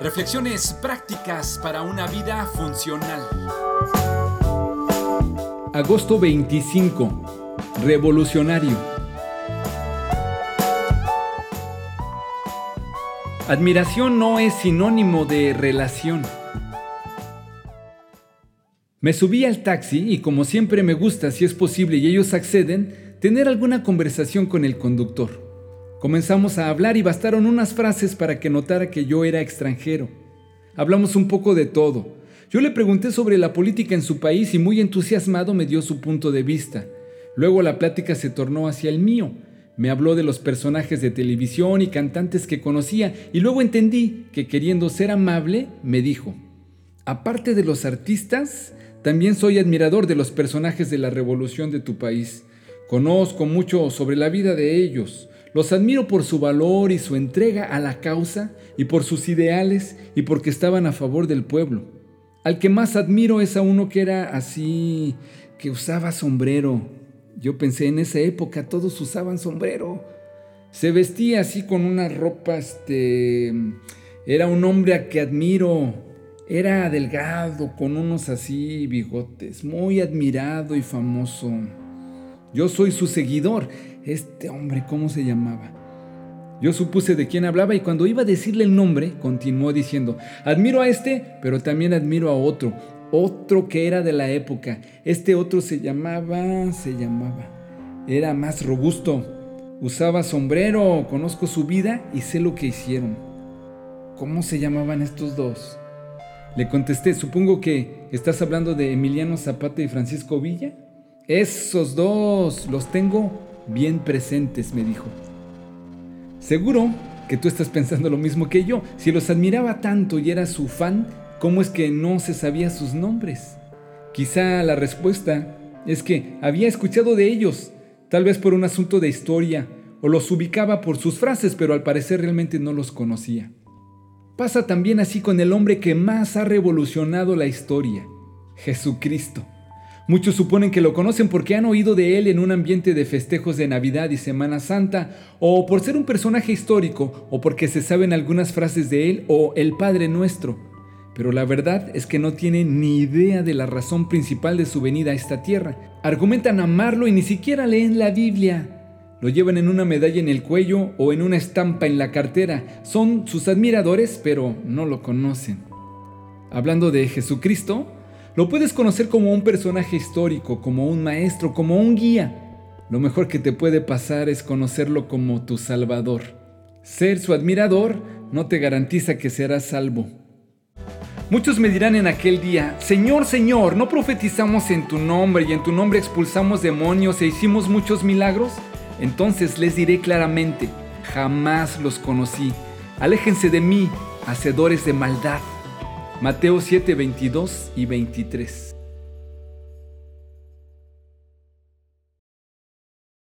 Reflexiones prácticas para una vida funcional. Agosto 25. Revolucionario. Admiración no es sinónimo de relación. Me subí al taxi y como siempre me gusta, si es posible y ellos acceden, tener alguna conversación con el conductor. Comenzamos a hablar y bastaron unas frases para que notara que yo era extranjero. Hablamos un poco de todo. Yo le pregunté sobre la política en su país y muy entusiasmado me dio su punto de vista. Luego la plática se tornó hacia el mío. Me habló de los personajes de televisión y cantantes que conocía y luego entendí que queriendo ser amable me dijo, aparte de los artistas, también soy admirador de los personajes de la revolución de tu país. Conozco mucho sobre la vida de ellos. Los admiro por su valor y su entrega a la causa y por sus ideales y porque estaban a favor del pueblo. Al que más admiro es a uno que era así, que usaba sombrero. Yo pensé en esa época todos usaban sombrero. Se vestía así con una ropa, este, era un hombre a que admiro. Era delgado, con unos así bigotes, muy admirado y famoso. Yo soy su seguidor este hombre, ¿cómo se llamaba? Yo supuse de quién hablaba y cuando iba a decirle el nombre, continuó diciendo, admiro a este, pero también admiro a otro, otro que era de la época. Este otro se llamaba, se llamaba, era más robusto, usaba sombrero, conozco su vida y sé lo que hicieron. ¿Cómo se llamaban estos dos? Le contesté, supongo que estás hablando de Emiliano Zapata y Francisco Villa. Esos dos los tengo bien presentes, me dijo. Seguro que tú estás pensando lo mismo que yo. Si los admiraba tanto y era su fan, ¿cómo es que no se sabía sus nombres? Quizá la respuesta es que había escuchado de ellos, tal vez por un asunto de historia, o los ubicaba por sus frases, pero al parecer realmente no los conocía. Pasa también así con el hombre que más ha revolucionado la historia, Jesucristo. Muchos suponen que lo conocen porque han oído de él en un ambiente de festejos de Navidad y Semana Santa, o por ser un personaje histórico, o porque se saben algunas frases de él o el Padre Nuestro. Pero la verdad es que no tienen ni idea de la razón principal de su venida a esta tierra. Argumentan amarlo y ni siquiera leen la Biblia. Lo llevan en una medalla en el cuello o en una estampa en la cartera. Son sus admiradores, pero no lo conocen. Hablando de Jesucristo, lo puedes conocer como un personaje histórico, como un maestro, como un guía. Lo mejor que te puede pasar es conocerlo como tu Salvador. Ser su admirador no te garantiza que serás salvo. Muchos me dirán en aquel día, Señor, Señor, ¿no profetizamos en tu nombre y en tu nombre expulsamos demonios e hicimos muchos milagros? Entonces les diré claramente, jamás los conocí. Aléjense de mí, hacedores de maldad. Mateo 7, 22 y 23.